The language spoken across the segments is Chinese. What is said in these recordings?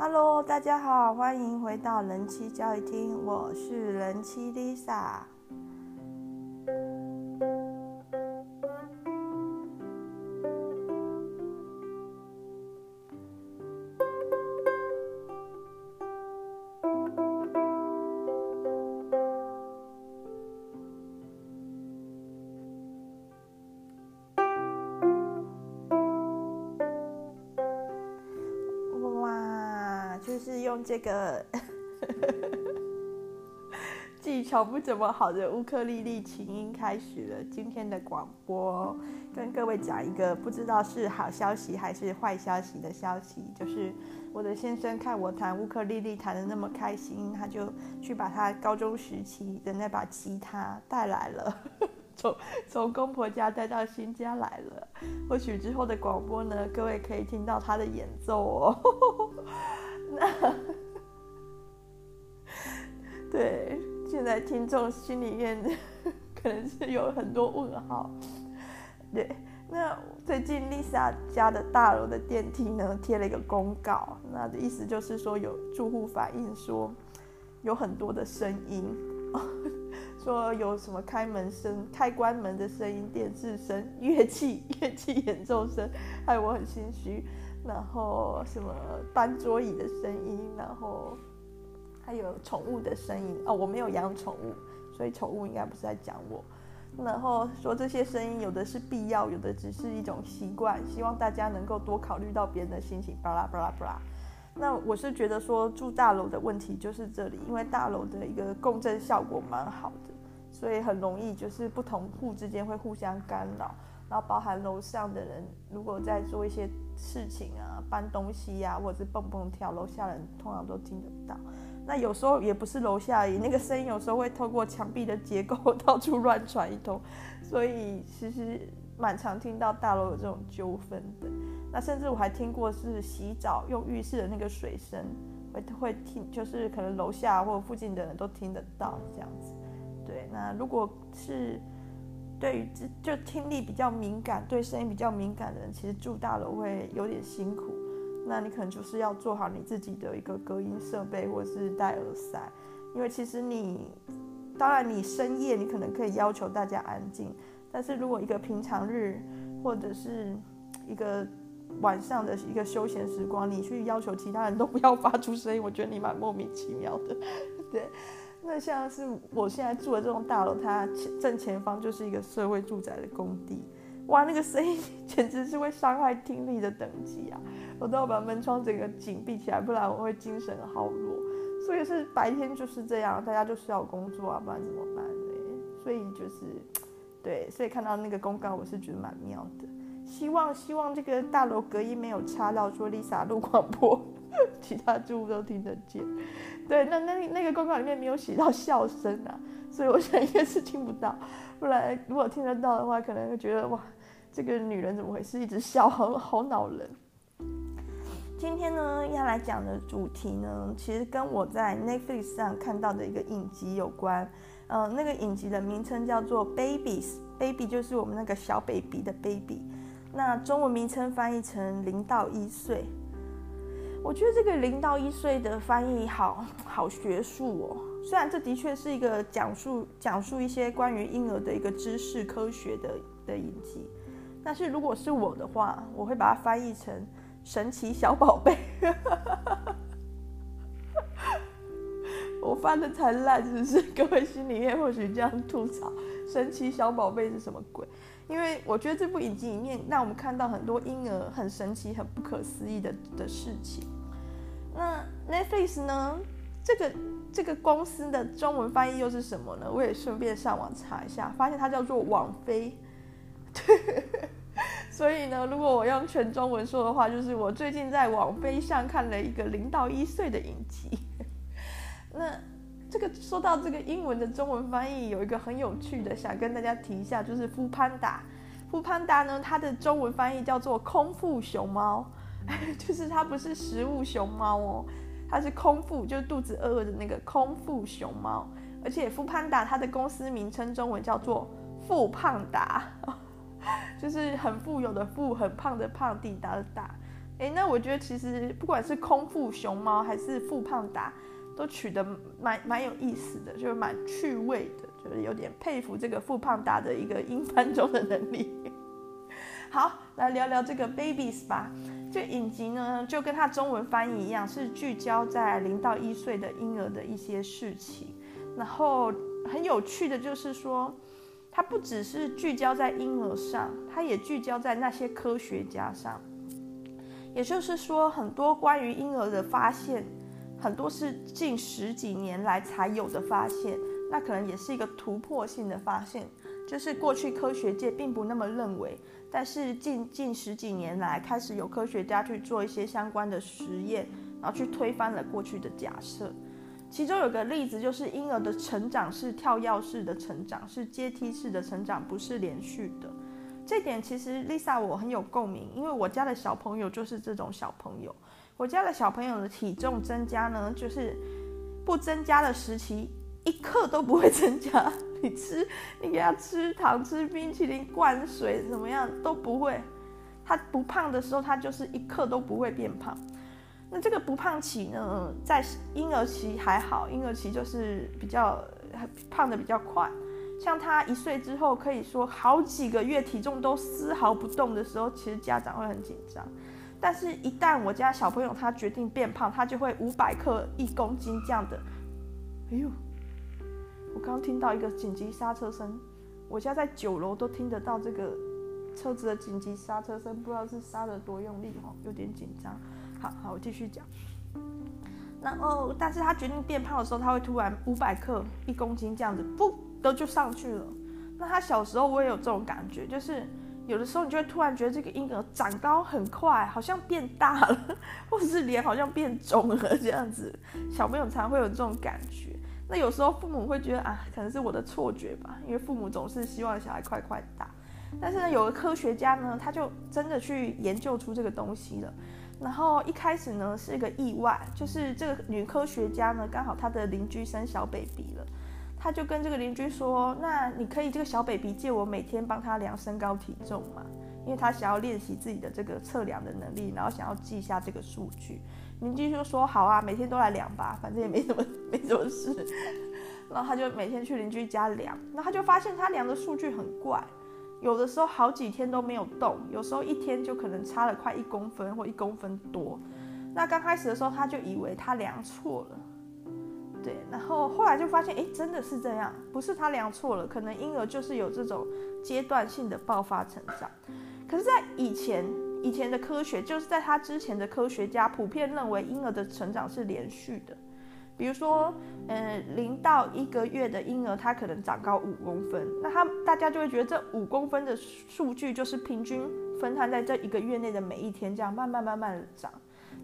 Hello，大家好，欢迎回到人妻教育厅，我是人妻 Lisa。这个 技巧不怎么好的乌克丽丽琴音开始了今天的广播，跟各位讲一个不知道是好消息还是坏消息的消息，就是我的先生看我弹乌克丽丽弹得那么开心，他就去把他高中时期的那把吉他带来了，从 从公婆家带到新家来了。或许之后的广播呢，各位可以听到他的演奏哦。那 听众心里面 可能是有很多问号。对，那最近 Lisa 家的大楼的电梯呢，贴了一个公告，那的意思就是说有住户反映说有很多的声音，说有什么开门声、开关门的声音、电视声、乐器、乐器演奏声，害我很心虚。然后什么搬桌椅的声音，然后还有宠物的声音哦，我没有养宠物，所以宠物应该不是在讲我。然后说这些声音有的是必要，有的只是一种习惯，希望大家能够多考虑到别人的心情。巴拉巴拉巴拉。那我是觉得说住大楼的问题就是这里，因为大楼的一个共振效果蛮好的，所以很容易就是不同户之间会互相干扰。然后包含楼上的人，如果在做一些事情啊，搬东西呀、或者是蹦蹦跳，楼下人通常都听得到。那有时候也不是楼下而已，那个声音有时候会透过墙壁的结构 到处乱传一通，所以其实蛮常听到大楼有这种纠纷的。那甚至我还听过是洗澡用浴室的那个水声，会会听，就是可能楼下或附近的人都听得到这样子。对，那如果是。对于就听力比较敏感，对声音比较敏感的人，其实住大楼会有点辛苦。那你可能就是要做好你自己的一个隔音设备，或者是戴耳塞。因为其实你，当然你深夜你可能可以要求大家安静，但是如果一个平常日或者是一个晚上的一个休闲时光，你去要求其他人都不要发出声音，我觉得你蛮莫名其妙的，对。那像是我现在住的这栋大楼，它正前方就是一个社会住宅的工地，哇，那个声音 简直是会伤害听力的等级啊！我都要把门窗整个紧闭起来，不然我会精神耗弱。所以是白天就是这样，大家就是要工作啊，不然怎么办呢？所以就是，对，所以看到那个公告，我是觉得蛮妙的。希望希望这个大楼隔音没有差到说 Lisa 录广播，其他住户都听得见。对，那那那个公告里面没有写到笑声啊，所以我想应该是听不到。不然如果听得到的话，可能会觉得哇，这个女人怎么回事，一直笑，好好恼人。今天呢要来讲的主题呢，其实跟我在 Netflix 上看到的一个影集有关。呃，那个影集的名称叫做 Babies，Baby 就是我们那个小 baby 的 baby，那中文名称翻译成零到一岁。我觉得这个零到一岁的翻译好好学术哦。虽然这的确是一个讲述讲述一些关于婴儿的一个知识科学的的影集，但是如果是我的话，我会把它翻译成神奇小宝贝。我翻的才烂，是不是？各位心里面或许这样吐槽：神奇小宝贝是什么鬼？因为我觉得这部影集里面让我们看到很多婴儿很神奇、很不可思议的的事情。那 Netflix 呢？这个这个公司的中文翻译又是什么呢？我也顺便上网查一下，发现它叫做网飞。所以呢，如果我用全中文说的话，就是我最近在网飞上看了一个零到一岁的影集。那。这个说到这个英文的中文翻译，有一个很有趣的，想跟大家提一下，就是富潘达。富潘达呢，它的中文翻译叫做空腹熊猫，就是它不是食物熊猫哦，它是空腹，就是肚子饿饿的那个空腹熊猫。而且富潘达它的公司名称中文叫做富胖达，就是很富有的富，很胖的胖，地达的达。诶，那我觉得其实不管是空腹熊猫还是富胖达，都取得蛮蛮有意思的，就是蛮趣味的，就是有点佩服这个富胖达的一个英翻中的能力。好，来聊聊这个 Babies 吧。这影集呢，就跟它中文翻译一样，是聚焦在零到一岁的婴儿的一些事情。然后很有趣的就是说，它不只是聚焦在婴儿上，它也聚焦在那些科学家上。也就是说，很多关于婴儿的发现，很多是近十几年来才有的发现，那可能也是一个突破性的发现，就是过去科学界并不那么认为。但是近近十几年来，开始有科学家去做一些相关的实验，然后去推翻了过去的假设。其中有个例子，就是婴儿的成长是跳跃式的成长，是阶梯式的成长，不是连续的。这点其实 Lisa 我很有共鸣，因为我家的小朋友就是这种小朋友。我家的小朋友的体重增加呢，就是不增加的时期，一刻都不会增加。你吃，你给他吃糖、吃冰淇淋、灌水，怎么样都不会。他不胖的时候，他就是一刻都不会变胖。那这个不胖期呢，在婴儿期还好，婴儿期就是比较胖的比较快。像他一岁之后，可以说好几个月体重都丝毫不动的时候，其实家长会很紧张。但是，一旦我家小朋友他决定变胖，他就会五百克、一公斤这样的。哎呦！我刚听到一个紧急刹车声，我家在九楼都听得到这个车子的紧急刹车声，不知道是刹得多用力哦，有点紧张。好好，我继续讲。然后，但是他决定变胖的时候，他会突然五百克、一公斤这样子，不都就上去了。那他小时候我也有这种感觉，就是有的时候你就会突然觉得这个婴儿长高很快，好像变大了，或者是脸好像变肿了这样子。小朋友常会有这种感觉。那有时候父母会觉得啊，可能是我的错觉吧，因为父母总是希望小孩快快大。但是呢，有个科学家呢，他就真的去研究出这个东西了。然后一开始呢是一个意外，就是这个女科学家呢刚好她的邻居生小 baby 了，她就跟这个邻居说：“那你可以这个小 baby 借我每天帮他量身高体重吗？因为他想要练习自己的这个测量的能力，然后想要记一下这个数据。”邻居就说：“好啊，每天都来量吧，反正也没什么 没什么事。”然后他就每天去邻居家量，那他就发现他量的数据很怪，有的时候好几天都没有动，有时候一天就可能差了快一公分或一公分多。那刚开始的时候他就以为他量错了，对，然后后来就发现，哎，真的是这样，不是他量错了，可能婴儿就是有这种阶段性的爆发成长。可是，在以前。以前的科学就是在他之前的科学家普遍认为婴儿的成长是连续的，比如说，呃，零到一个月的婴儿他可能长高五公分，那他大家就会觉得这五公分的数据就是平均分摊在这一个月内的每一天，这样慢慢慢慢的长。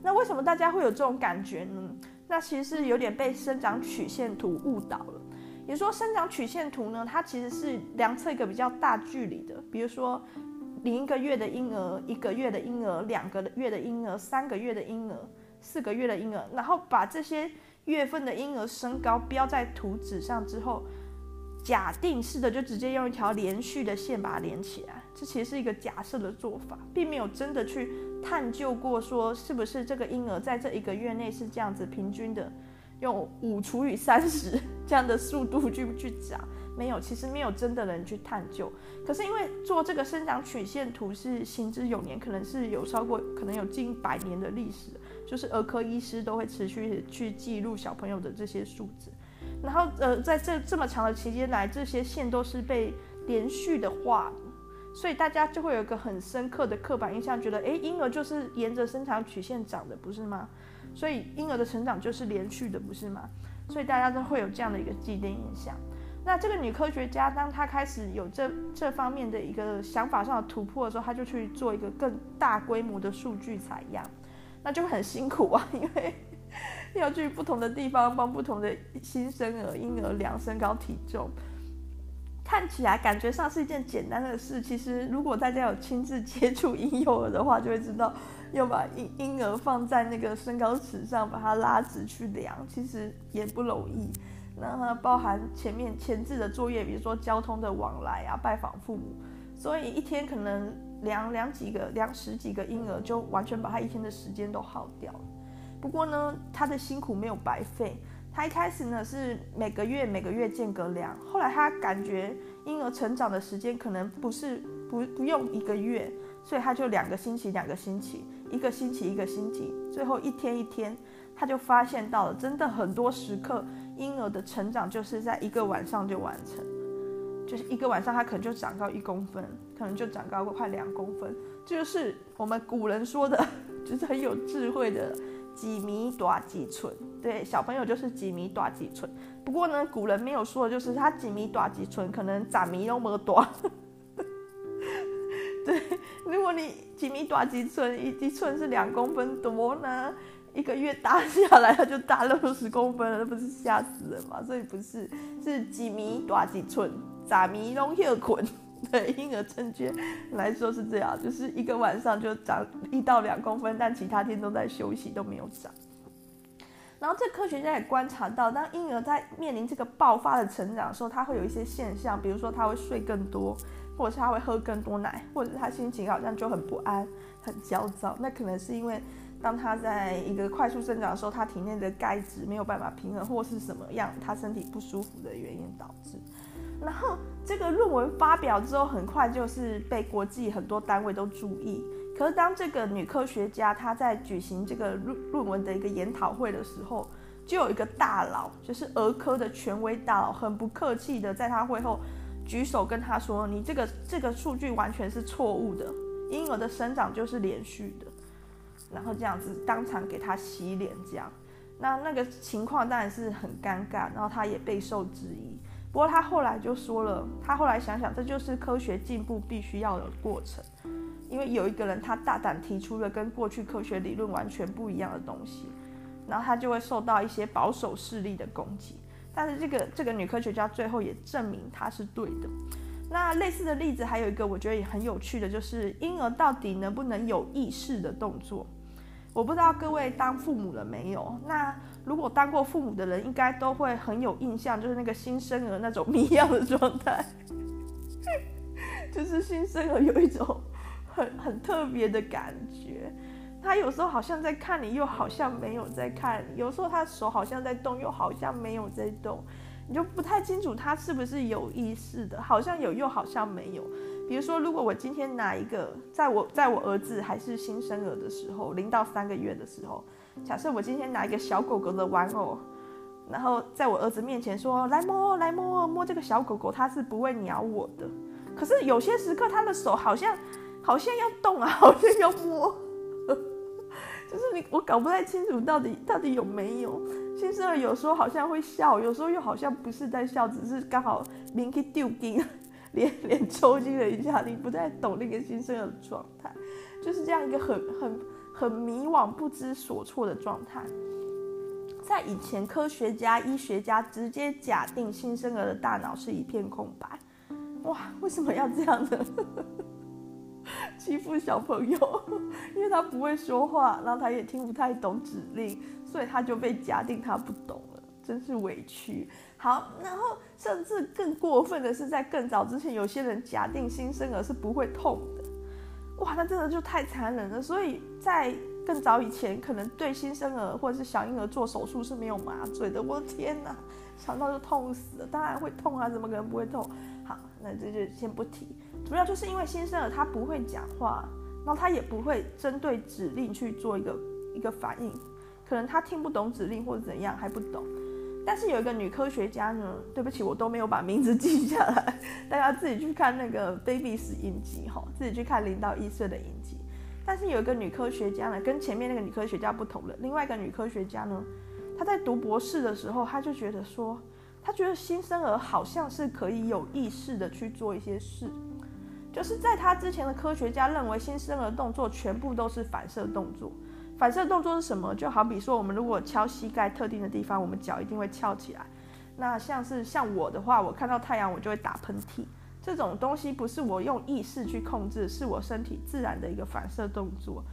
那为什么大家会有这种感觉呢？那其实是有点被生长曲线图误导了。也说生长曲线图呢，它其实是量测一个比较大距离的，比如说。零一个月的婴儿，一个月的婴儿，两个月的婴儿，三个月的婴儿，四个月的婴儿，然后把这些月份的婴儿身高标在图纸上之后，假定式的就直接用一条连续的线把它连起来。这其实是一个假设的做法，并没有真的去探究过说是不是这个婴儿在这一个月内是这样子平均的，用五除以三十这样的速度去去长。没有，其实没有真的人去探究。可是因为做这个生长曲线图是行之有年，可能是有超过，可能有近百年的历史，就是儿科医师都会持续去记录小朋友的这些数字。然后呃，在这这么长的期间来，这些线都是被连续的画，所以大家就会有一个很深刻的刻板印象，觉得诶，婴儿就是沿着生长曲线长的，不是吗？所以婴儿的成长就是连续的，不是吗？所以大家都会有这样的一个既定印象。那这个女科学家，当她开始有这这方面的一个想法上的突破的时候，她就去做一个更大规模的数据采样，那就很辛苦啊，因为 要去不同的地方帮不同的新生儿婴儿量身高体重，看起来感觉上是一件简单的事。其实如果大家有亲自接触婴幼儿的话，就会知道要把婴婴儿放在那个身高尺上，把它拉直去量，其实也不容易。那它包含前面前置的作业，比如说交通的往来啊、拜访父母，所以一天可能量量几个，量十几个婴儿，就完全把他一天的时间都耗掉了。不过呢，他的辛苦没有白费。他一开始呢是每个月每个月间隔量，后来他感觉婴儿成长的时间可能不是不不用一个月，所以他就两个星期两个星期，一个星期一个星期，最后一天一天，他就发现到了，真的很多时刻婴儿的成长就是在一个晚上就完成，就是一个晚上他可能就长高一公分，可能就长高快两公分，这就是我们古人说的，就是很有智慧的。几米短几寸，对，小朋友就是几米短几寸。不过呢，古人没有说的，就是他几米短几寸，可能长米那么多。对，如果你几米短几寸，一一寸是两公分多呢，一个月大下来，他就大六十公分了，那不是吓死人吗？所以不是，是几米短几寸，咋迷拢休困。对婴儿成觉来说是这样，就是一个晚上就长一到两公分，但其他天都在休息，都没有长。然后这科学家也观察到，当婴儿在面临这个爆发的成长的时候，他会有一些现象，比如说他会睡更多，或者是他会喝更多奶，或者是他心情好像就很不安、很焦躁。那可能是因为当他在一个快速生长的时候，他体内的钙质没有办法平衡，或是什么样他身体不舒服的原因导致。然后这个论文发表之后，很快就是被国际很多单位都注意。可是当这个女科学家她在举行这个论论文的一个研讨会的时候，就有一个大佬，就是儿科的权威大佬，很不客气的在她会后举手跟她说：“你这个这个数据完全是错误的，婴儿的生长就是连续的。”然后这样子当场给她洗脸，这样，那那个情况当然是很尴尬，然后她也备受质疑。不过他后来就说了，他后来想想，这就是科学进步必须要的过程，因为有一个人他大胆提出了跟过去科学理论完全不一样的东西，然后他就会受到一些保守势力的攻击。但是这个这个女科学家最后也证明他是对的。那类似的例子还有一个，我觉得也很有趣的，就是婴儿到底能不能有意识的动作？我不知道各位当父母了没有？那如果当过父母的人，应该都会很有印象，就是那个新生儿那种迷样的状态，就是新生儿有一种很很特别的感觉，他有时候好像在看你，又好像没有在看；有时候他手好像在动，又好像没有在动，你就不太清楚他是不是有意识的，好像有又好像没有。比如说，如果我今天拿一个，在我在我儿子还是新生儿的时候，零到三个月的时候，假设我今天拿一个小狗狗的玩偶，然后在我儿子面前说：“来摸，来摸，摸这个小狗狗。”它是不会鸟我的。可是有些时刻，他的手好像好像要动啊，好像要摸，就是你我搞不太清楚到底到底有没有。新生儿有时候好像会笑，有时候又好像不是在笑，只是刚好灵机丢筋。连连抽筋了一下，你不太懂那个新生儿的状态，就是这样一个很很很迷惘、不知所措的状态。在以前，科学家、医学家直接假定新生儿的大脑是一片空白。哇，为什么要这样呢？欺负小朋友，因为他不会说话，然后他也听不太懂指令，所以他就被假定他不懂了，真是委屈。好，然后甚至更过分的是，在更早之前，有些人假定新生儿是不会痛的，哇，那真的就太残忍了。所以在更早以前，可能对新生儿或者是小婴儿做手术是没有麻醉的。我的天哪，想到就痛死了。当然会痛啊，怎么可能不会痛？好，那这就先不提。主要就是因为新生儿他不会讲话，然后他也不会针对指令去做一个一个反应，可能他听不懂指令或者怎样还不懂。但是有一个女科学家呢，对不起，我都没有把名字记下来，大家自己去看那个 Babies 影集哈，自己去看零到一岁的影集。但是有一个女科学家呢，跟前面那个女科学家不同了。另外一个女科学家呢，她在读博士的时候，她就觉得说，她觉得新生儿好像是可以有意识的去做一些事，就是在她之前的科学家认为新生儿动作全部都是反射动作。反射动作是什么？就好比说，我们如果敲膝盖特定的地方，我们脚一定会翘起来。那像是像我的话，我看到太阳我就会打喷嚏。这种东西不是我用意识去控制，是我身体自然的一个反射动作。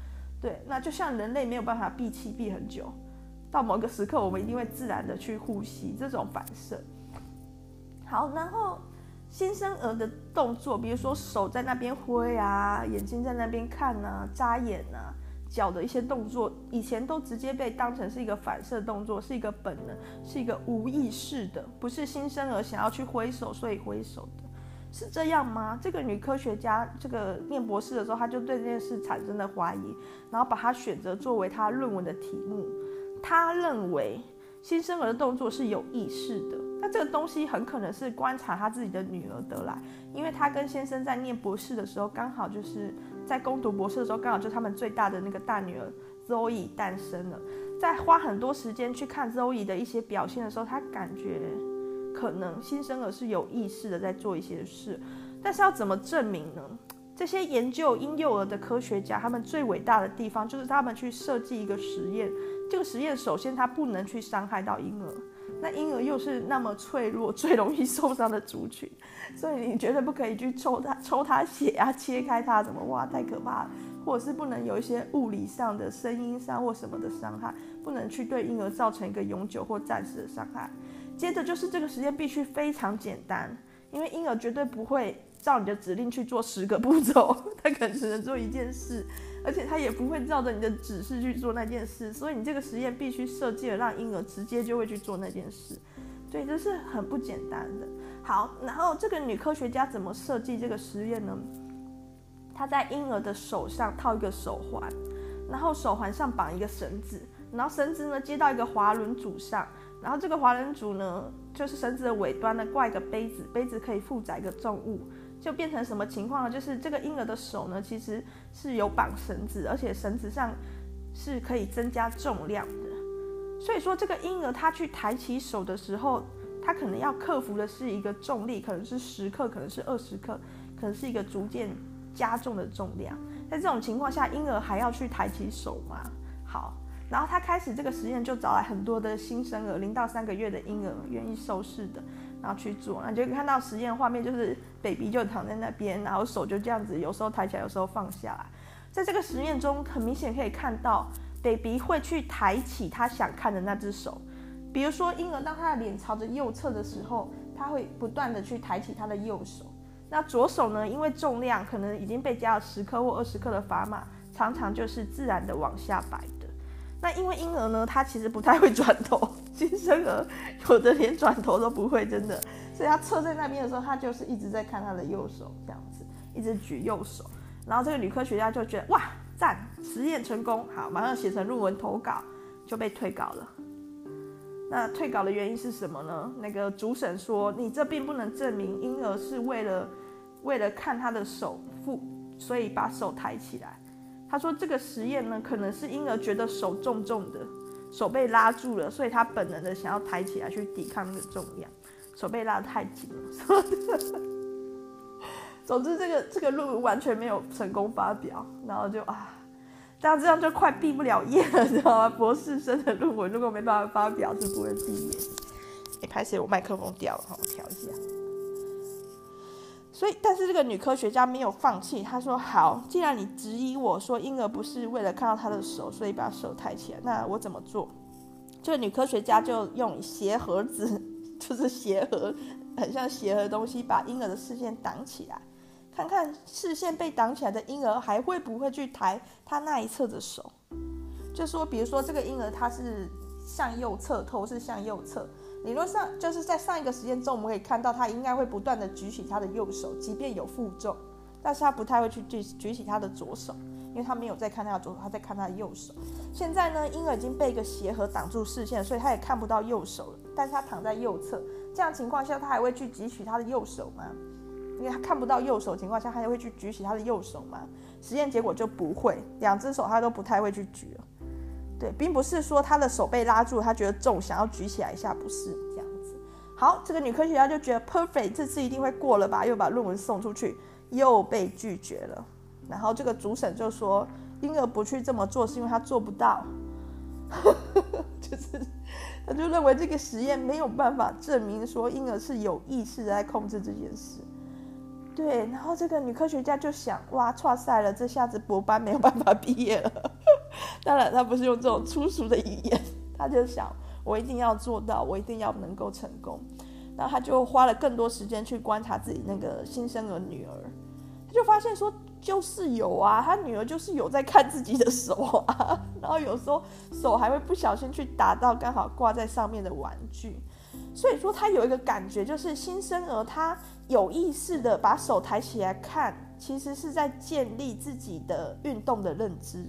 对，那就像人类没有办法闭气闭很久，到某个时刻我们一定会自然的去呼吸。这种反射。好，然后新生儿的动作，比如说手在那边挥啊，眼睛在那边看啊，眨眼啊，脚的一些动作，以前都直接被当成是一个反射动作，是一个本能，是一个无意识的，不是新生儿想要去挥手所以挥手的，是这样吗？这个女科学家这个念博士的时候，她就对这件事产生了怀疑，然后把它选择作为她论文的题目。她认为新生儿的动作是有意识的。那这个东西很可能是观察他自己的女儿得来，因为他跟先生在念博士的时候，刚好就是在攻读博士的时候，刚好就他们最大的那个大女儿 Zoe 诞生了。在花很多时间去看 Zoe 的一些表现的时候，他感觉可能新生儿是有意识的在做一些事，但是要怎么证明呢？这些研究婴幼儿的科学家，他们最伟大的地方就是他们去设计一个实验，这个实验首先他不能去伤害到婴儿。那婴儿又是那么脆弱、最容易受伤的族群，所以你绝对不可以去抽他、抽他血啊，切开他，怎么哇，太可怕了！或者是不能有一些物理上的、声音上或什么的伤害，不能去对婴儿造成一个永久或暂时的伤害。接着就是这个实验必须非常简单，因为婴儿绝对不会照你的指令去做十个步骤，他可能只能做一件事。而且他也不会照着你的指示去做那件事，所以你这个实验必须设计了让婴儿直接就会去做那件事，对，这是很不简单的。好，然后这个女科学家怎么设计这个实验呢？她在婴儿的手上套一个手环，然后手环上绑一个绳子，然后绳子呢接到一个滑轮组上，然后这个滑轮组呢就是绳子的尾端呢挂一个杯子，杯子可以负载一个重物。就变成什么情况呢？就是这个婴儿的手呢，其实是有绑绳子，而且绳子上是可以增加重量的。所以说，这个婴儿他去抬起手的时候，他可能要克服的是一个重力，可能是十克，可能是二十克，可能是一个逐渐加重的重量。在这种情况下，婴儿还要去抬起手吗？好，然后他开始这个实验，就找来很多的新生儿，零到三个月的婴儿，愿意受试的。然后去做，那就看到实验画面，就是 baby 就躺在那边，然后手就这样子，有时候抬起来，有时候放下来。在这个实验中，很明显可以看到 baby 会去抬起他想看的那只手。比如说婴儿当他的脸朝着右侧的时候，他会不断的去抬起他的右手。那左手呢，因为重量可能已经被加了十克或二十克的砝码，常常就是自然的往下摆的。那因为婴儿呢，他其实不太会转头，新生儿有的连转头都不会，真的。所以他侧在那边的时候，他就是一直在看他的右手，这样子一直举右手。然后这个女科学家就觉得哇，赞，实验成功，好，马上写成论文投稿，就被退稿了。那退稿的原因是什么呢？那个主审说，你这并不能证明婴儿是为了为了看他的手腹，所以把手抬起来。他说：“这个实验呢，可能是婴儿觉得手重重的，手被拉住了，所以他本能的想要抬起来去抵抗那个重量，手被拉得太紧了。总之，这个这个论文完全没有成功发表，然后就啊，这样这样就快毕不了业了，知道吗？博士生的论文如果没办法发表，是不会毕业。哎，拍谢，我麦克风掉了，好，我调一下。”所以，但是这个女科学家没有放弃。她说：“好，既然你质疑我说婴儿不是为了看到他的手，所以把手抬起来，那我怎么做？”这个女科学家就用鞋盒子，就是鞋盒，很像鞋盒的东西，把婴儿的视线挡起来，看看视线被挡起来的婴儿还会不会去抬他那一侧的手。就说，比如说这个婴儿他是向右侧，头是向右侧。理论上就是在上一个实验中，我们可以看到他应该会不断的举起他的右手，即便有负重，但是他不太会去举举起他的左手，因为他没有在看他的左手，他在看他的右手。现在呢，婴儿已经被一个鞋盒挡住视线，所以他也看不到右手了。但是他躺在右侧，这样情况下，他还会去举起他的右手吗？因为他看不到右手情况下，他还会去举起他的右手吗？实验结果就不会，两只手他都不太会去举了。对，并不是说他的手被拉住，他觉得重，想要举起来一下，不是这样子。好，这个女科学家就觉得 perfect，这次一定会过了吧？又把论文送出去，又被拒绝了。然后这个主审就说，婴儿不去这么做是因为他做不到，就是他就认为这个实验没有办法证明说婴儿是有意识在控制这件事。对，然后这个女科学家就想，哇，挫赛了，这下子博班没有办法毕业了。当然，他不是用这种粗俗的语言，他就想，我一定要做到，我一定要能够成功。然后他就花了更多时间去观察自己那个新生儿女儿，他就发现说，就是有啊，他女儿就是有在看自己的手啊，然后有时候手还会不小心去打到刚好挂在上面的玩具，所以说他有一个感觉，就是新生儿他有意识的把手抬起来看，其实是在建立自己的运动的认知。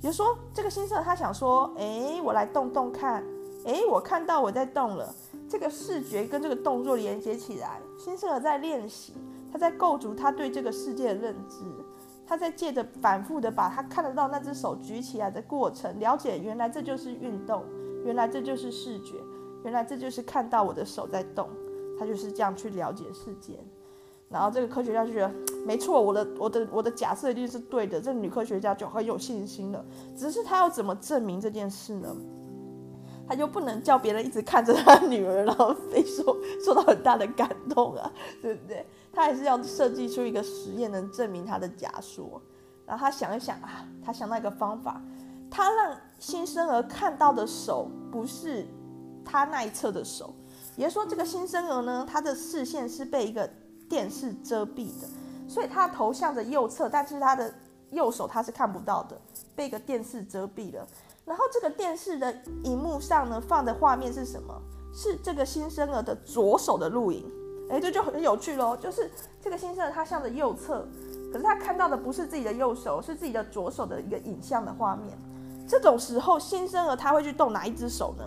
比如说这个新生儿他想说，哎，我来动动看，哎，我看到我在动了。这个视觉跟这个动作连接起来，新生儿在练习，他在构筑他对这个世界的认知，他在借着反复的把他看得到那只手举起来的过程，了解原来这就是运动，原来这就是视觉，原来这就是看到我的手在动，他就是这样去了解世界。然后这个科学家就觉得没错，我的我的我的假设一定是对的，这女科学家就很有信心了。只是他要怎么证明这件事呢？他就不能叫别人一直看着他女儿，然后非说受到很大的感动啊，对不对？他还是要设计出一个实验，能证明他的假说。然后他想一想啊，他想到一个方法，他让新生儿看到的手不是他那一侧的手，也就是说，这个新生儿呢，他的视线是被一个电视遮蔽的，所以他头向着右侧，但是他的右手他是看不到的，被一个电视遮蔽了。然后这个电视的荧幕上呢，放的画面是什么？是这个新生儿的左手的录影。哎，这就很有趣喽。就是这个新生儿他向着右侧，可是他看到的不是自己的右手，是自己的左手的一个影像的画面。这种时候，新生儿他会去动哪一只手呢？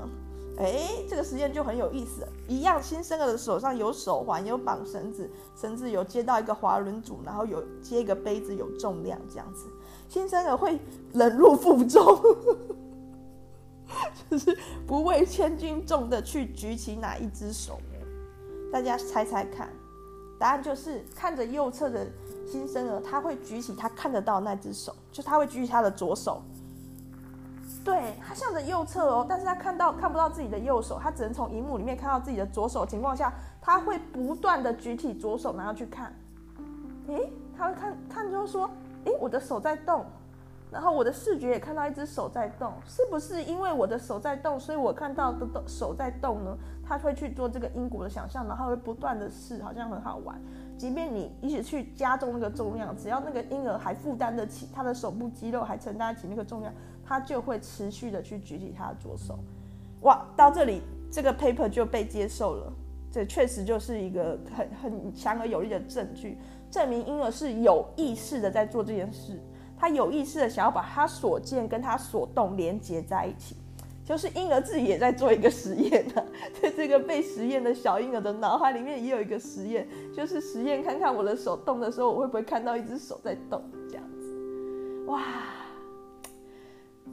哎，这个实验就很有意思。一样，新生儿的手上有手环，有绑绳子，绳子有接到一个滑轮组，然后有接一个杯子，有重量这样子。新生儿会忍辱负重。就是不畏千斤重的去举起哪一只手？大家猜猜看，答案就是看着右侧的新生儿，他会举起他看得到那只手，就他会举起他的左手。对，他向着右侧哦，但是他看到看不到自己的右手，他只能从荧幕里面看到自己的左手的情况下，他会不断的举起左手然后去看。诶，他会看看就是说，诶，我的手在动。然后我的视觉也看到一只手在动，是不是因为我的手在动，所以我看到的手在动呢？他会去做这个因果的想象，然后会不断的试，好像很好玩。即便你一直去加重那个重量，只要那个婴儿还负担得起，他的手部肌肉还承担得起那个重量，他就会持续的去举起他的左手。哇，到这里这个 paper 就被接受了，这确实就是一个很很强而有力的证据，证明婴儿是有意识的在做这件事。他有意识的想要把他所见跟他所动连接在一起，就是婴儿自己也在做一个实验呢、啊。在这个被实验的小婴儿的脑海里面也有一个实验，就是实验看看我的手动的时候，我会不会看到一只手在动这样子。哇，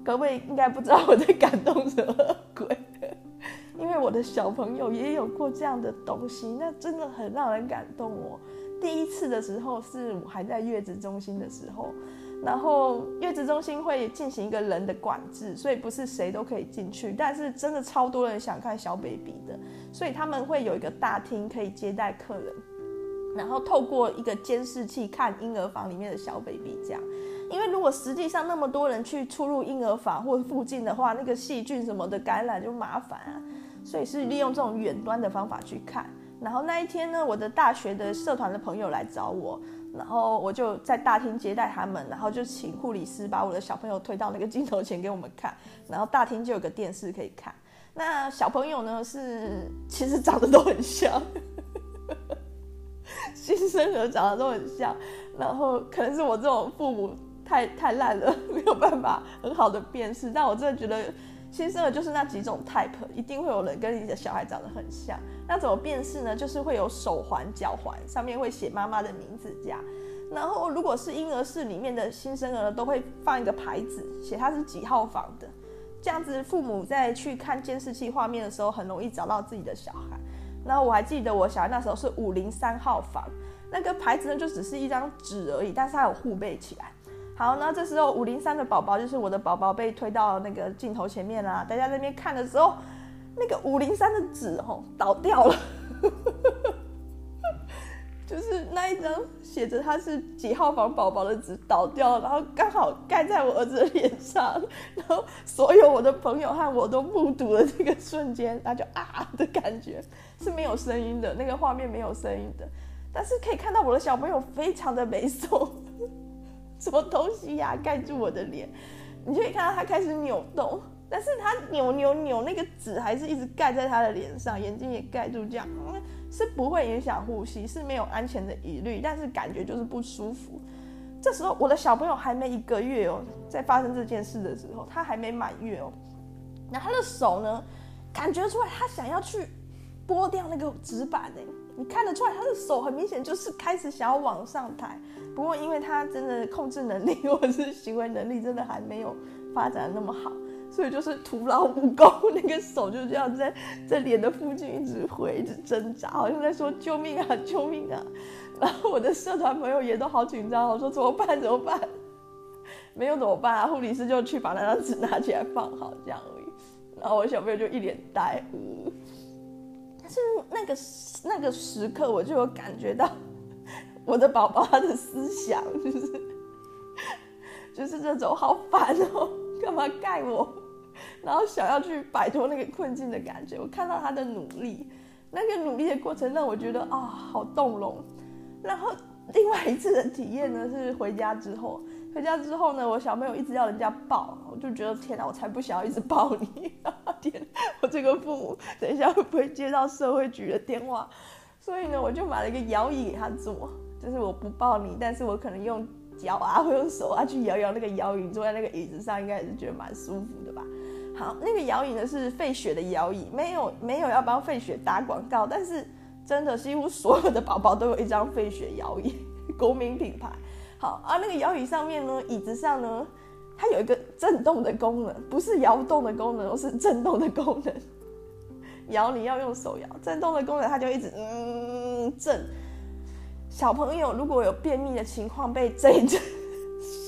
各位应该不知道我在感动什么鬼，因为我的小朋友也有过这样的东西，那真的很让人感动哦。第一次的时候是我还在月子中心的时候。然后月子中心会进行一个人的管制，所以不是谁都可以进去。但是真的超多人想看小 baby 的，所以他们会有一个大厅可以接待客人，然后透过一个监视器看婴儿房里面的小 baby 这样。因为如果实际上那么多人去出入婴儿房或附近的话，那个细菌什么的感染就麻烦啊，所以是利用这种远端的方法去看。然后那一天呢，我的大学的社团的朋友来找我。然后我就在大厅接待他们，然后就请护理师把我的小朋友推到那个镜头前给我们看，然后大厅就有个电视可以看。那小朋友呢是其实长得都很像，新生儿长得都很像，然后可能是我这种父母太太烂了，没有办法很好的辨识，但我真的觉得。新生儿就是那几种 type，一定会有人跟你的小孩长得很像。那怎么辨识呢？就是会有手环、脚环，上面会写妈妈的名字这样。然后如果是婴儿室里面的新生儿，都会放一个牌子，写他是几号房的。这样子父母在去看监视器画面的时候，很容易找到自己的小孩。然后我还记得我小孩那时候是五零三号房，那个牌子呢就只是一张纸而已，但是它有护背起来。好，那这时候五零三的宝宝就是我的宝宝被推到那个镜头前面啦。大家在那边看的时候，那个五零三的纸哦倒掉了，就是那一张写着他是几号房宝宝的纸倒掉了，然后刚好盖在我儿子的脸上，然后所有我的朋友和我都目睹了这个瞬间，他就啊的感觉是没有声音的，那个画面没有声音的，但是可以看到我的小朋友非常的美丑，什么东西呀、啊、盖住我的脸，你就可以看到他开始扭动。但是他扭扭扭，那个纸还是一直盖在他的脸上，眼睛也盖住，这样，嗯，是不会影响呼吸，是没有安全的疑虑，但是感觉就是不舒服。这时候我的小朋友还没一个月哦，在发生这件事的时候，他还没满月哦，那他的手呢，感觉出来他想要去剥掉那个纸板呢，你看得出来他的手很明显就是开始想要往上抬，不过因为他真的控制能力或者是行为能力真的还没有发展那么好。所以就是徒劳无功，那个手就这样在在脸的附近一直挥，一直挣扎，好像在说救命啊，救命啊！然后我的社团朋友也都好紧张，我说怎么办？怎么办？没有怎么办啊？护理师就去把那张纸拿起来放好，这样而已。然后我小朋友就一脸呆，但是那个那个时刻，我就有感觉到我的宝宝他的思想就是就是这种好烦哦。干嘛盖我？然后想要去摆脱那个困境的感觉。我看到他的努力，那个努力的过程让我觉得啊、好动容。然后另外一次的体验呢，是回家之后。回家之后呢，我小朋友一直要人家抱，我就觉得天哪，我才不想要一直抱你！天，我这个父母等一下会不会接到社会局的电话？所以呢，我就买了一个摇椅给他坐，就是我不抱你，但是我可能用。脚啊，会用手啊去摇摇那个摇椅，坐在那个椅子上，应该也是觉得蛮舒服的吧？好，那个摇椅呢是费雪的摇椅，没有没有要帮费雪打广告，但是真的几乎所有的宝宝都有一张费雪摇椅，国民品牌。好啊，那个摇椅上面呢，椅子上呢，它有一个震动的功能，不是摇动的功能，而是震动的功能。摇你要用手摇，震动的功能它就一直嗯震。小朋友如果有便秘的情况，被这一阵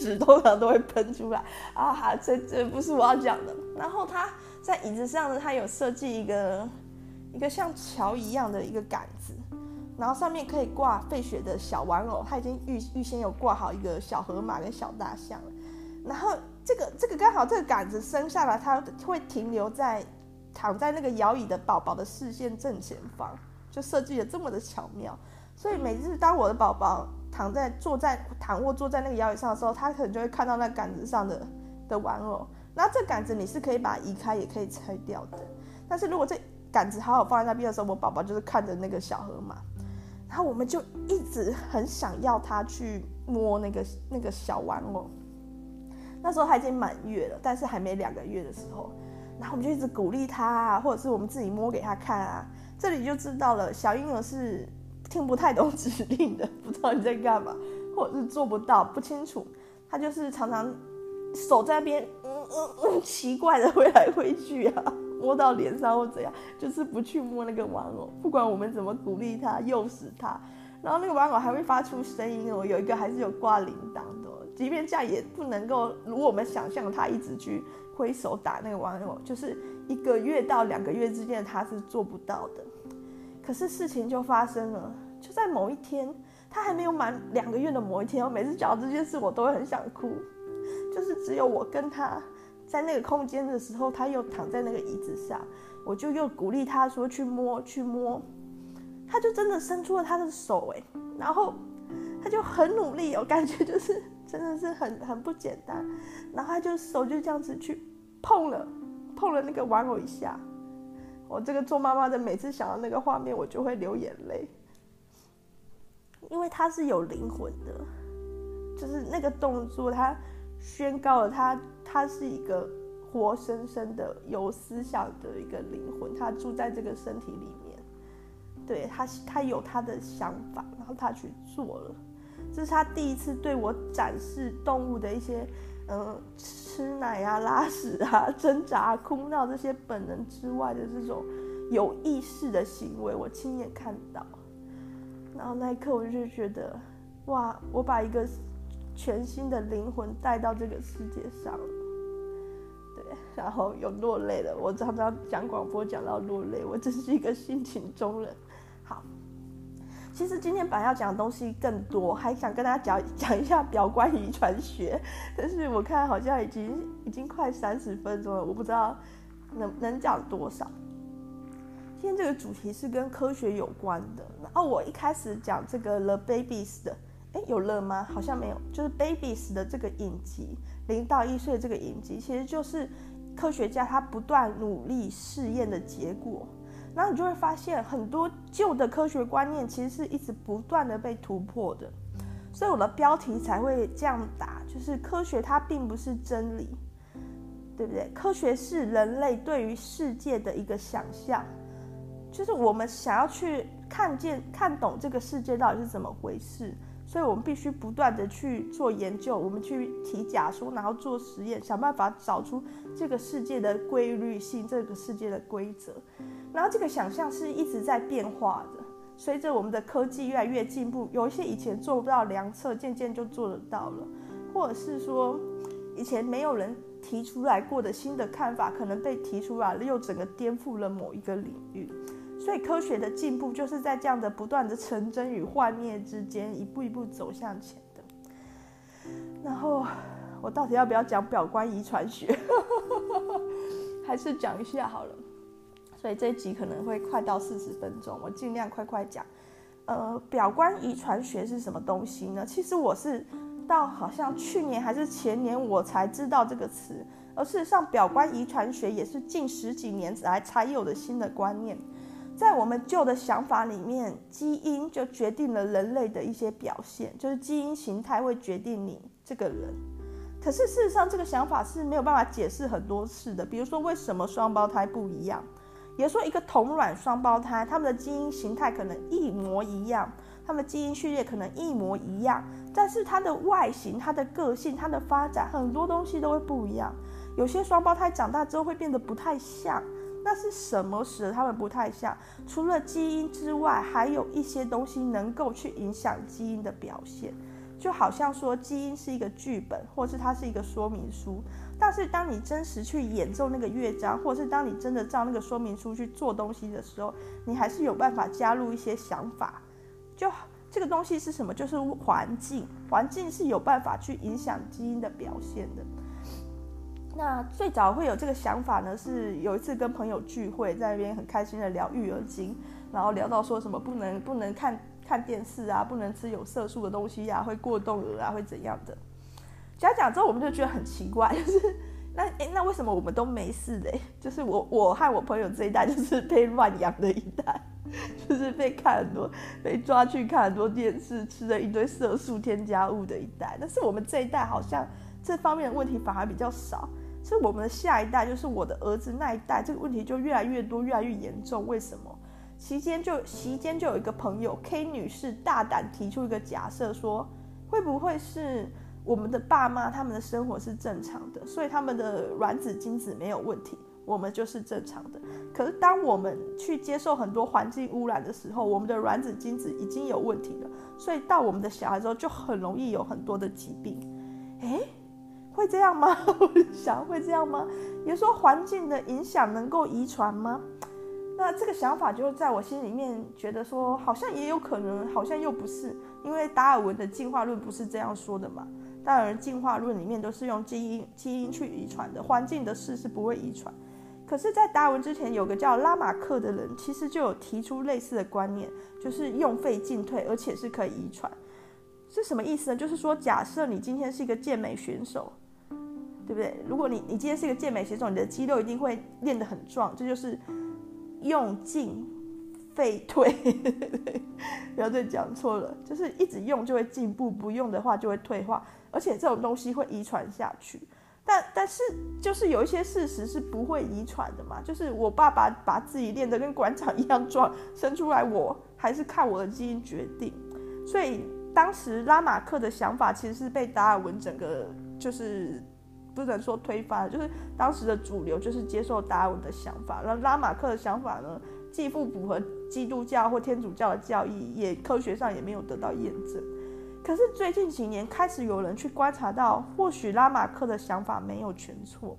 屎 通常都会喷出来啊！这这不是我要讲的。然后他在椅子上呢，他有设计一个一个像桥一样的一个杆子，然后上面可以挂费雪的小玩偶，他已经预预先有挂好一个小河马跟小大象了。然后这个这个刚好这个杆子升下来，它会停留在躺在那个摇椅的宝宝的视线正前方，就设计的这么的巧妙。所以每次当我的宝宝躺在坐在躺卧坐在那个摇椅上的时候，他可能就会看到那杆子上的的玩偶。那这杆子你是可以把它移开，也可以拆掉的。但是如果这杆子好好放在那边的时候，我宝宝就是看着那个小河马，然后我们就一直很想要他去摸那个那个小玩偶。那时候他已经满月了，但是还没两个月的时候，然后我们就一直鼓励他啊，或者是我们自己摸给他看啊。这里就知道了，小婴儿是。听不太懂指令的，不知道你在干嘛，或者是做不到，不清楚。他就是常常手在那边，嗯嗯嗯，奇怪的挥来挥去啊，摸到脸上或怎样，就是不去摸那个玩偶。不管我们怎么鼓励他、诱使他，然后那个玩偶还会发出声音哦。有一个还是有挂铃铛的，即便这样也不能够如我们想象他一直去挥手打那个玩偶，就是一个月到两个月之间他是做不到的。可是事情就发生了，就在某一天，他还没有满两个月的某一天，我每次讲到这件事，我都会很想哭。就是只有我跟他在那个空间的时候，他又躺在那个椅子上，我就又鼓励他说去摸去摸，他就真的伸出了他的手，哎，然后他就很努力，我感觉就是真的是很很不简单，然后他就手就这样子去碰了碰了那个玩偶一下。我这个做妈妈的，每次想到那个画面，我就会流眼泪，因为他是有灵魂的，就是那个动作，他宣告了他他是一个活生生的有思想的一个灵魂，他住在这个身体里面，对，他他有他的想法，然后他去做了，这是他第一次对我展示动物的一些。嗯，吃奶啊、拉屎啊、挣扎、哭闹这些本能之外的这种有意识的行为，我亲眼看到。然后那一刻，我就觉得，哇，我把一个全新的灵魂带到这个世界上。对，然后有落泪了。我常常讲广播讲到落泪，我真是一个性情中人。好，其实今天本来要讲的东西更多，还想跟大家讲讲一下表观遗传学，但是我看好像已经已经快三十分钟了，我不知道能能讲多少。今天这个主题是跟科学有关的，然后我一开始讲这个 The Babies 的，哎，有了吗？好像没有，就是 Babies 的这个影集，零到一岁这个影集，其实就是科学家他不断努力试验的结果。然后你就会发现，很多旧的科学观念其实是一直不断的被突破的。所以我的标题才会这样打，就是科学它并不是真理，对不对？科学是人类对于世界的一个想象。就是我们想要去看见、看懂这个世界到底是怎么回事，所以我们必须不断的去做研究，我们去提假说，然后做实验，想办法找出这个世界的规律性、这个世界的规则。然后这个想象是一直在变化的，随着我们的科技越来越进步，有一些以前做不到量测，渐渐就做得到了，或者是说以前没有人提出来过的新的看法，可能被提出来了，又整个颠覆了某一个领域。所以科学的进步就是在这样的不断的成真与幻灭之间一步一步走向前的。然后我到底要不要讲表观遗传学？还是讲一下好了。所以这一集可能会快到四十分钟，我尽量快快讲。呃，表观遗传学是什么东西呢？其实我是到好像去年还是前年我才知道这个词，而事实上表观遗传学也是近十几年来才有的新的观念。在我们旧的想法里面，基因就决定了人类的一些表现，就是基因形态会决定你这个人。可是事实上，这个想法是没有办法解释很多事的。比如说，为什么双胞胎不一样？也说一个同卵双胞胎，他们的基因形态可能一模一样，他们基因序列可能一模一样，但是他的外形、他的个性、他的发展，很多东西都会不一样。有些双胞胎长大之后会变得不太像。那是什么使得他们不太像？除了基因之外，还有一些东西能够去影响基因的表现，就好像说基因是一个剧本，或是它是一个说明书。但是当你真实去演奏那个乐章，或是当你真的照那个说明书去做东西的时候，你还是有办法加入一些想法。就这个东西是什么？就是环境，环境是有办法去影响基因的表现的。那最早会有这个想法呢，是有一次跟朋友聚会，在那边很开心的聊育儿经，然后聊到说什么不能不能看看电视啊，不能吃有色素的东西呀、啊，会过动儿啊，会怎样的？讲讲之后，我们就觉得很奇怪，就是那诶，那为什么我们都没事嘞？就是我我和我朋友这一代，就是被乱养的一代，就是被看很多，被抓去看很多电视，吃了一堆色素添加物的一代。但是我们这一代好像这方面的问题反而比较少。是我们的下一代，就是我的儿子那一代，这个问题就越来越多，越来越严重。为什么？期间就期间就有一个朋友 K 女士大胆提出一个假设，说会不会是我们的爸妈他们的生活是正常的，所以他们的卵子精子没有问题，我们就是正常的。可是当我们去接受很多环境污染的时候，我们的卵子精子已经有问题了，所以到我们的小孩之后就很容易有很多的疾病。诶。会这样吗？我想会这样吗？也说环境的影响能够遗传吗？那这个想法就在我心里面觉得说，好像也有可能，好像又不是，因为达尔文的进化论不是这样说的嘛。达尔文进化论里面都是用基因基因去遗传的，环境的事是不会遗传。可是，在达尔文之前，有个叫拉马克的人，其实就有提出类似的观念，就是用废进退，而且是可以遗传。是什么意思呢？就是说，假设你今天是一个健美选手。对不对？如果你你今天是一个健美选手，你的肌肉一定会练得很壮，这就是用进废退。不要再讲错了，就是一直用就会进步，不用的话就会退化，而且这种东西会遗传下去。但但是就是有一些事实是不会遗传的嘛，就是我爸爸把自己练得跟馆长一样壮，生出来我还是看我的基因决定。所以当时拉马克的想法其实是被达尔文整个就是。不能说推翻，就是当时的主流就是接受达尔文的想法，然后拉马克的想法呢，既不符合基督教或天主教的教义，也科学上也没有得到验证。可是最近几年开始有人去观察到，或许拉马克的想法没有全错，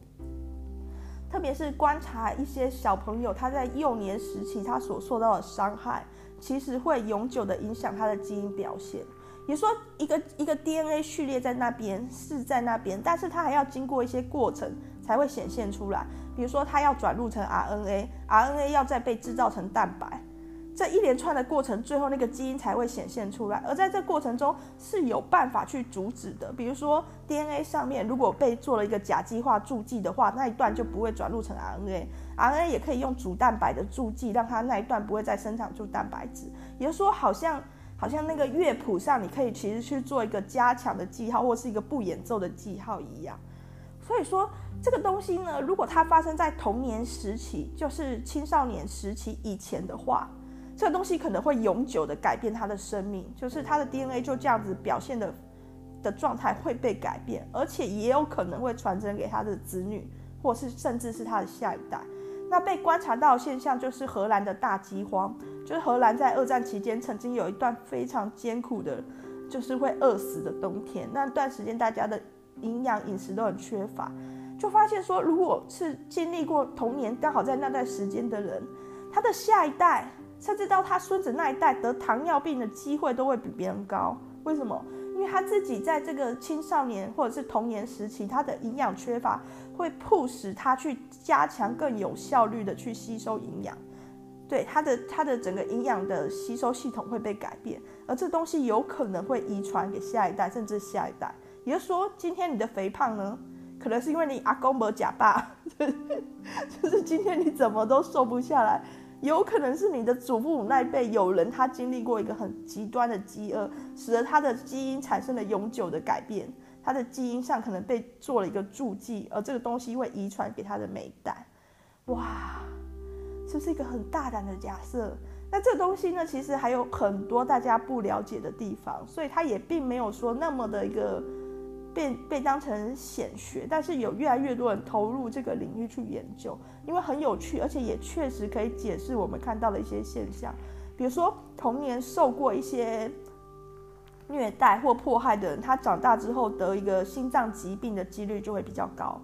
特别是观察一些小朋友他在幼年时期他所受到的伤害，其实会永久的影响他的基因表现。也说一个一个 DNA 序列在那边是在那边，但是它还要经过一些过程才会显现出来。比如说，它要转录成 RNA，RNA 要再被制造成蛋白。这一连串的过程，最后那个基因才会显现出来。而在这过程中是有办法去阻止的。比如说 DNA 上面如果被做了一个甲基化注记的话，那一段就不会转录成 RNA。RNA 也可以用主蛋白的注记，让它那一段不会再生产出蛋白质。也就是说，好像好像那个乐谱上，你可以其实去做一个加强的记号，或是一个不演奏的记号一样。所以说，这个东西呢，如果它发生在童年时期，就是青少年时期以前的话。这个东西可能会永久的改变他的生命，就是他的 DNA 就这样子表现的的状态会被改变，而且也有可能会传承给他的子女，或是甚至是他的下一代。那被观察到现象就是荷兰的大饥荒，就是荷兰在二战期间曾经有一段非常艰苦的，就是会饿死的冬天。那段时间大家的营养饮食都很缺乏，就发现说，如果是经历过童年刚好在那段时间的人，他的下一代。甚至到他孙子那一代得糖尿病的机会都会比别人高，为什么？因为他自己在这个青少年或者是童年时期，他的营养缺乏会迫使他去加强更有效率的去吸收营养，对他的他的整个营养的吸收系统会被改变，而这东西有可能会遗传给下一代，甚至下一代。也就是说，今天你的肥胖呢，可能是因为你阿公没假爸，就是今天你怎么都瘦不下来。有可能是你的祖父母那一辈有人，他经历过一个很极端的饥饿，使得他的基因产生了永久的改变，他的基因上可能被做了一个注记，而这个东西会遗传给他的每一代。哇，这是一个很大胆的假设。那这东西呢，其实还有很多大家不了解的地方，所以它也并没有说那么的一个。被被当成显学，但是有越来越多人投入这个领域去研究，因为很有趣，而且也确实可以解释我们看到的一些现象，比如说童年受过一些虐待或迫害的人，他长大之后得一个心脏疾病的几率就会比较高，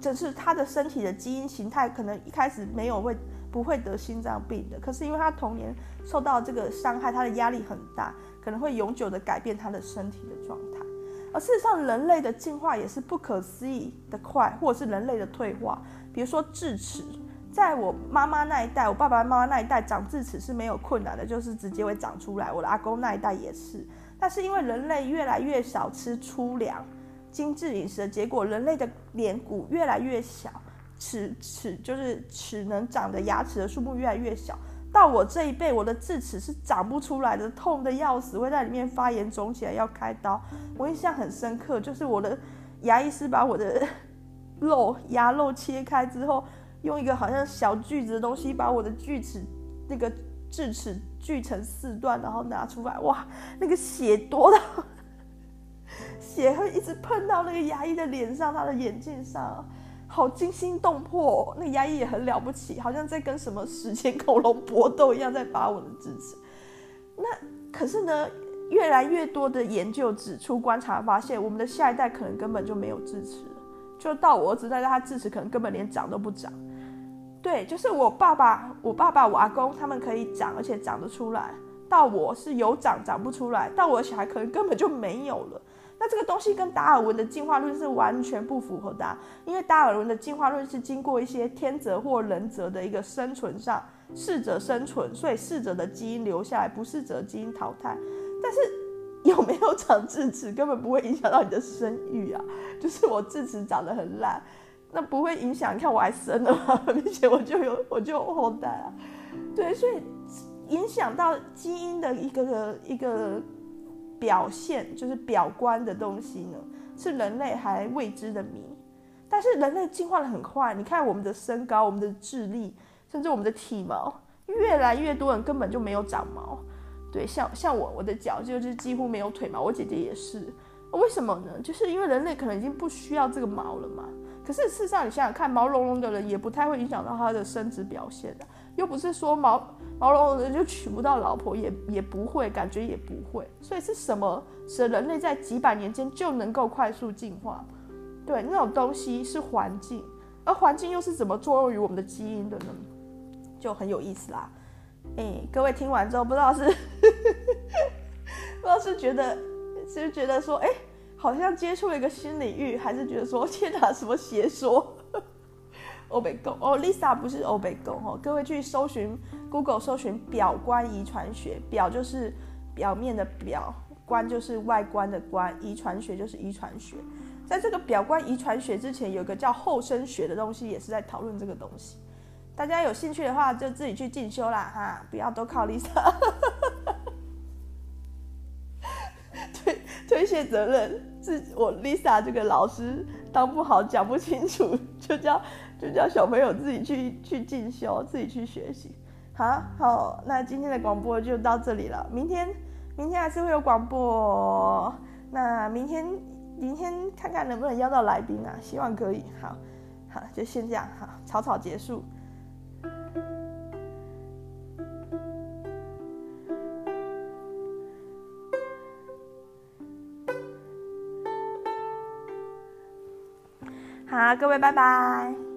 就是他的身体的基因形态可能一开始没有会不会得心脏病的，可是因为他童年受到这个伤害，他的压力很大，可能会永久的改变他的身体的状态。而事实上，人类的进化也是不可思议的快，或者是人类的退化。比如说智齿，在我妈妈那一代，我爸爸妈妈那一代长智齿是没有困难的，就是直接会长出来。我的阿公那一代也是，但是因为人类越来越少吃粗粮、精致饮食的结果，人类的脸骨越来越小，齿齿就是齿能长的牙齿的数目越来越小。到我这一辈，我的智齿是长不出来的，痛得要死，会在里面发炎肿起来要开刀。我印象很深刻，就是我的牙医师把我的肉牙肉切开之后，用一个好像小锯子的东西把我的锯齿那个智齿锯成四段，然后拿出来，哇，那个血多到血会一直喷到那个牙医的脸上，他的眼镜上。好惊心动魄，那牙医也很了不起，好像在跟什么史前恐龙搏斗一样，在拔我的智齿。那可是呢，越来越多的研究指出，观察发现，我们的下一代可能根本就没有智齿，就到我儿子那代，他智齿可能根本连长都不长。对，就是我爸爸、我爸爸、我阿公他们可以长，而且长得出来，到我是有长长不出来，到我的小孩可能根本就没有了。那这个东西跟达尔文的进化论是完全不符合的，因为达尔文的进化论是经过一些天择或人择的一个生存上，适者生存，所以适者的基因留下来，不适者基因淘汰。但是有没有长智齿根本不会影响到你的生育啊，就是我智齿长得很烂，那不会影响。你看我还生了嘛，而且我就有我就有后代啊，对，所以影响到基因的一个一个。表现就是表观的东西呢，是人类还未知的谜。但是人类进化得很快，你看我们的身高、我们的智力，甚至我们的体毛，越来越多人根本就没有长毛。对，像像我，我的脚就是几乎没有腿毛，我姐姐也是。为什么呢？就是因为人类可能已经不需要这个毛了嘛。可是事实上，你想想看，毛茸茸的人也不太会影响到他的生殖表现的。又不是说毛毛茸茸的人就娶不到老婆，也也不会，感觉也不会。所以是什么使人类在几百年间就能够快速进化？对，那种东西是环境，而环境又是怎么作用于我们的基因的呢？就很有意思啦。哎，各位听完之后，不知道是 不知道是觉得是不是觉得说，哎，好像接触了一个新领域，还是觉得说，天哪，什么邪说？欧北共哦，Lisa 不是欧北共哦，各位去搜寻 Google 搜寻表观遗传学，表就是表面的表，观就是外观的观，遗传学就是遗传学。在这个表观遗传学之前，有个叫后生学的东西，也是在讨论这个东西。大家有兴趣的话，就自己去进修啦哈，不要都靠 Lisa。推推卸责任是我 Lisa 这个老师当不好，讲不清楚，就叫。就叫小朋友自己去去进修，自己去学习。好，好，那今天的广播就到这里了。明天，明天还是会有广播。那明天，明天看看能不能邀到来宾啊？希望可以。好，好，就先这样。好，草草结束。好，各位，拜拜。